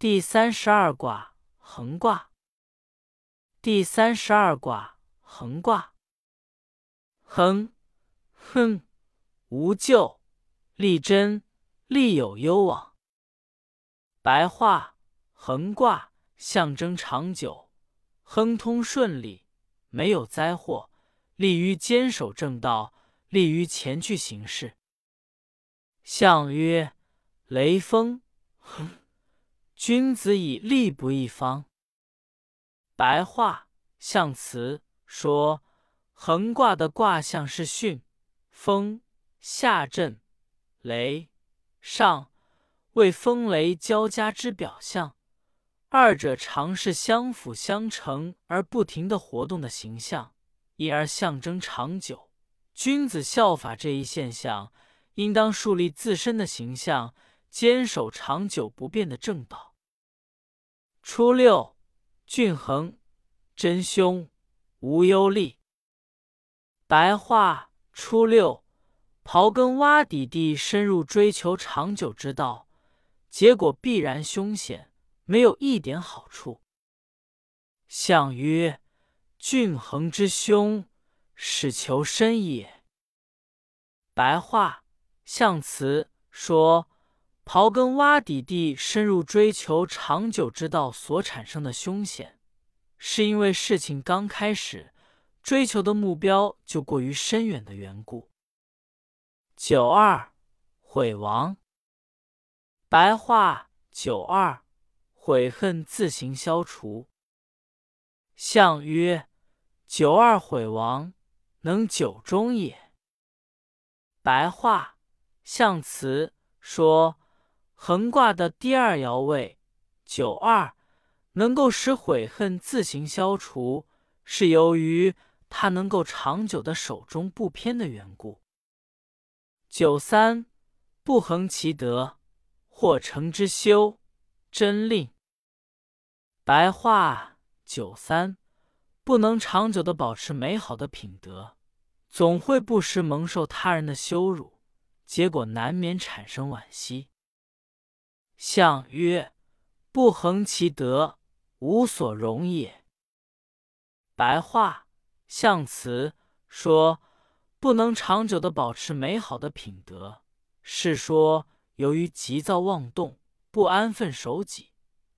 第三十二卦横卦。第三十二卦横卦。横，哼，无咎，利贞，利有攸往。白话：横卦象征长久，亨通顺利，没有灾祸，利于坚守正道，利于前去行事。象曰：雷锋，哼。君子以利不一方。白话象辞说，横卦的卦象是巽、风、下震、雷、上，为风雷交加之表象。二者常是相辅相成而不停的活动的形象，因而象征长久。君子效法这一现象，应当树立自身的形象，坚守长久不变的正道。初六，郡衡，真凶，无忧虑。白话：初六，刨根挖底地深入追求长久之道，结果必然凶险，没有一点好处。象曰：郡衡之凶，始求深也。白话：象辞说。刨根挖底地深入追求长久之道所产生的凶险，是因为事情刚开始，追求的目标就过于深远的缘故。九二悔亡，白话：九二悔恨自行消除。象曰：九二悔亡，能久终也。白话：象辞说。横卦的第二爻位九二，能够使悔恨自行消除，是由于它能够长久的守中不偏的缘故。九三，不恒其德，或成之修，真令。白话：九三，不能长久的保持美好的品德，总会不时蒙受他人的羞辱，结果难免产生惋惜。象曰：不恒其德，无所容也。白话象辞说，不能长久的保持美好的品德，是说由于急躁妄动、不安分守己、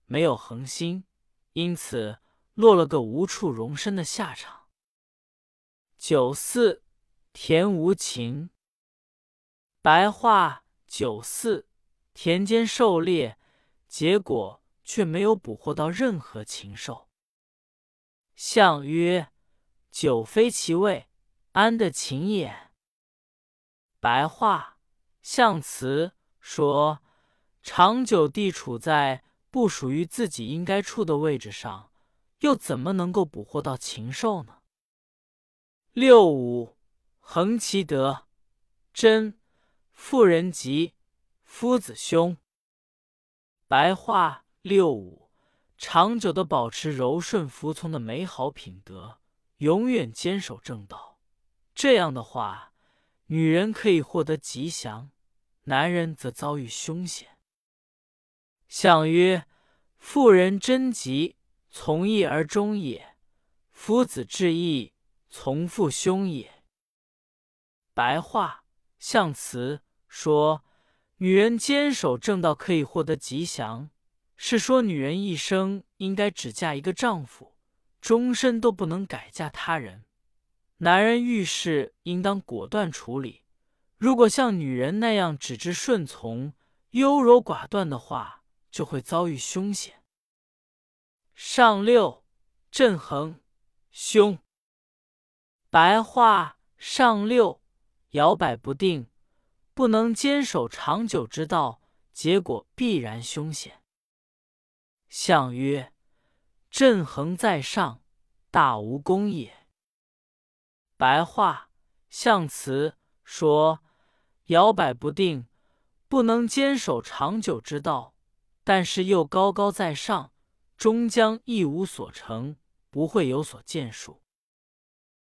没有恒心，因此落了个无处容身的下场。九四，田无情。白话九四。田间狩猎，结果却没有捕获到任何禽兽。象曰：久非其位，安得禽也？白话象辞说：长久地处在不属于自己应该处的位置上，又怎么能够捕获到禽兽呢？六五，恒其德，真，妇人吉。夫子凶。白话六五，长久的保持柔顺服从的美好品德，永远坚守正道。这样的话，女人可以获得吉祥，男人则遭遇凶险。相曰：妇人贞吉，从义而终也；夫子至义，从父兄也。白话象辞说。女人坚守正道可以获得吉祥，是说女人一生应该只嫁一个丈夫，终身都不能改嫁他人。男人遇事应当果断处理，如果像女人那样只知顺从、优柔寡断的话，就会遭遇凶险。上六，震衡，凶。白话：上六，摇摆不定。不能坚守长久之道，结果必然凶险。象曰：震衡在上，大无功也。白话象辞说：摇摆不定，不能坚守长久之道，但是又高高在上，终将一无所成，不会有所建树。